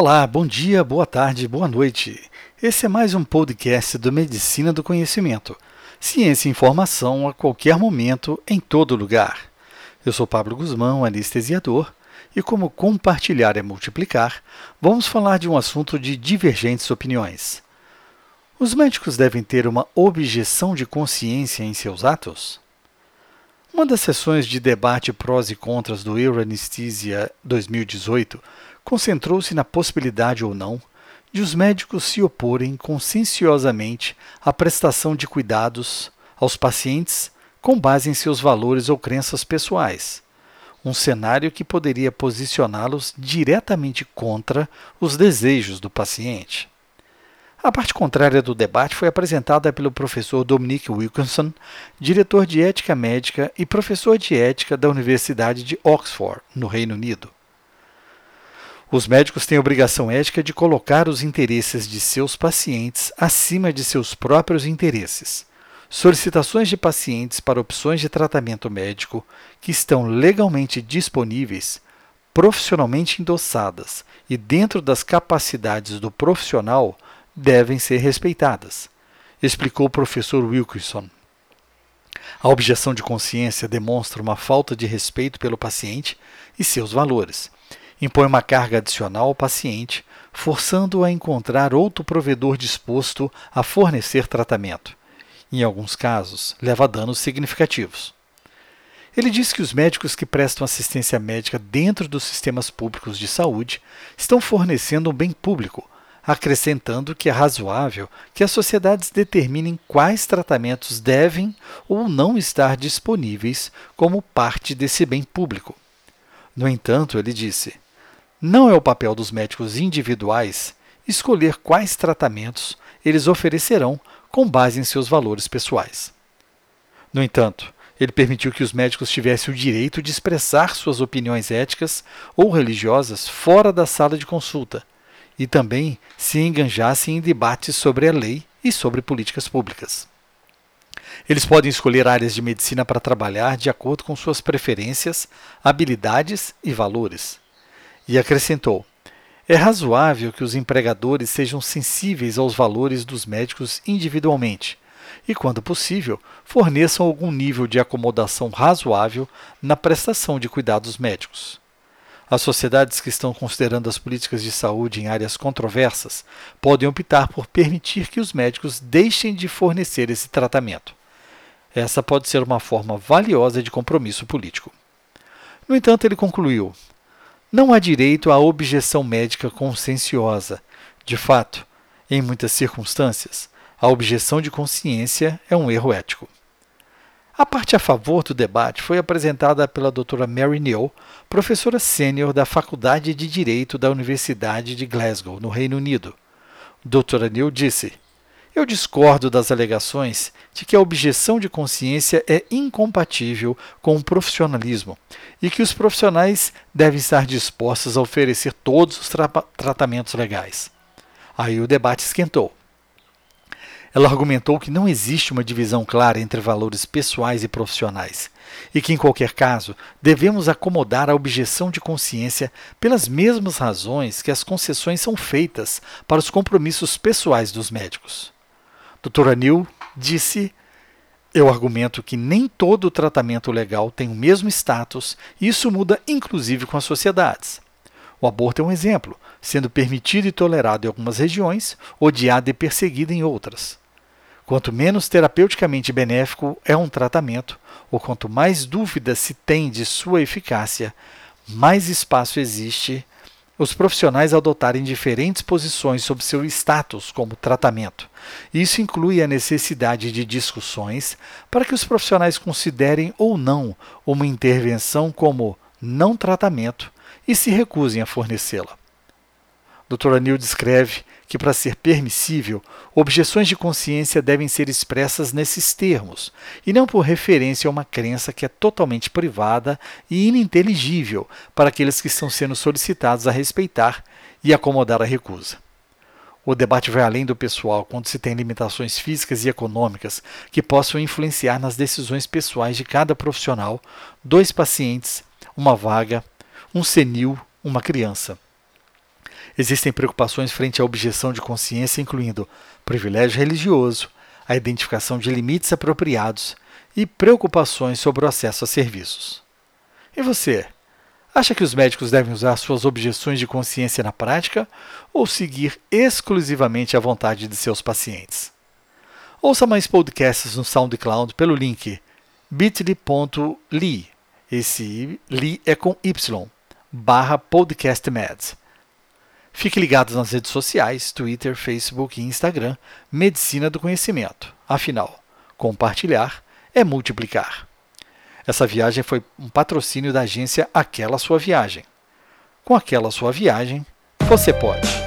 Olá, bom dia, boa tarde, boa noite. Esse é mais um podcast do Medicina do Conhecimento. Ciência e informação a qualquer momento, em todo lugar. Eu sou Pablo Guzmão, anestesiador, e como compartilhar é multiplicar, vamos falar de um assunto de divergentes opiniões. Os médicos devem ter uma objeção de consciência em seus atos? Uma das sessões de debate prós e contras do Euroanesthesia 2018 concentrou-se na possibilidade ou não de os médicos se oporem conscienciosamente à prestação de cuidados aos pacientes com base em seus valores ou crenças pessoais, um cenário que poderia posicioná-los diretamente contra os desejos do paciente. A parte contrária do debate foi apresentada pelo professor Dominic Wilkinson, diretor de ética médica e professor de ética da Universidade de Oxford, no Reino Unido. Os médicos têm obrigação ética de colocar os interesses de seus pacientes acima de seus próprios interesses. Solicitações de pacientes para opções de tratamento médico que estão legalmente disponíveis, profissionalmente endossadas e dentro das capacidades do profissional devem ser respeitadas, explicou o professor Wilkinson. A objeção de consciência demonstra uma falta de respeito pelo paciente e seus valores impõe uma carga adicional ao paciente, forçando-o a encontrar outro provedor disposto a fornecer tratamento. Em alguns casos, leva a danos significativos. Ele diz que os médicos que prestam assistência médica dentro dos sistemas públicos de saúde estão fornecendo um bem público, acrescentando que é razoável que as sociedades determinem quais tratamentos devem ou não estar disponíveis como parte desse bem público. No entanto, ele disse: não é o papel dos médicos individuais escolher quais tratamentos eles oferecerão com base em seus valores pessoais. No entanto, ele permitiu que os médicos tivessem o direito de expressar suas opiniões éticas ou religiosas fora da sala de consulta e também se enganjassem em debates sobre a lei e sobre políticas públicas. Eles podem escolher áreas de medicina para trabalhar de acordo com suas preferências, habilidades e valores. E acrescentou: é razoável que os empregadores sejam sensíveis aos valores dos médicos individualmente e, quando possível, forneçam algum nível de acomodação razoável na prestação de cuidados médicos. As sociedades que estão considerando as políticas de saúde em áreas controversas podem optar por permitir que os médicos deixem de fornecer esse tratamento. Essa pode ser uma forma valiosa de compromisso político. No entanto, ele concluiu: não há direito à objeção médica conscienciosa. De fato, em muitas circunstâncias, a objeção de consciência é um erro ético. A parte a favor do debate foi apresentada pela doutora Mary Neal, professora sênior da Faculdade de Direito da Universidade de Glasgow, no Reino Unido. Doutora Neal disse: eu discordo das alegações de que a objeção de consciência é incompatível com o profissionalismo e que os profissionais devem estar dispostos a oferecer todos os tra tratamentos legais. Aí o debate esquentou. Ela argumentou que não existe uma divisão clara entre valores pessoais e profissionais, e que, em qualquer caso, devemos acomodar a objeção de consciência pelas mesmas razões que as concessões são feitas para os compromissos pessoais dos médicos. Doutora Neil disse: Eu argumento que nem todo tratamento legal tem o mesmo status e isso muda inclusive com as sociedades. O aborto é um exemplo, sendo permitido e tolerado em algumas regiões, odiado e perseguido em outras. Quanto menos terapeuticamente benéfico é um tratamento, ou quanto mais dúvida se tem de sua eficácia, mais espaço existe os profissionais adotarem diferentes posições sobre seu status como tratamento. Isso inclui a necessidade de discussões para que os profissionais considerem ou não uma intervenção como não tratamento e se recusem a fornecê-la. Dr. Anil descreve que, para ser permissível, objeções de consciência devem ser expressas nesses termos, e não por referência a uma crença que é totalmente privada e ininteligível para aqueles que estão sendo solicitados a respeitar e acomodar a recusa. O debate vai além do pessoal quando se tem limitações físicas e econômicas que possam influenciar nas decisões pessoais de cada profissional, dois pacientes, uma vaga, um senil, uma criança. Existem preocupações frente à objeção de consciência, incluindo privilégio religioso, a identificação de limites apropriados e preocupações sobre o acesso a serviços. E você? Acha que os médicos devem usar suas objeções de consciência na prática ou seguir exclusivamente a vontade de seus pacientes? Ouça mais podcasts no SoundCloud pelo link bit.ly, esse li é com Y, barra podcastmeds. Fique ligado nas redes sociais, Twitter, Facebook e Instagram, Medicina do Conhecimento. Afinal, compartilhar é multiplicar. Essa viagem foi um patrocínio da agência Aquela Sua Viagem. Com aquela sua viagem, você pode.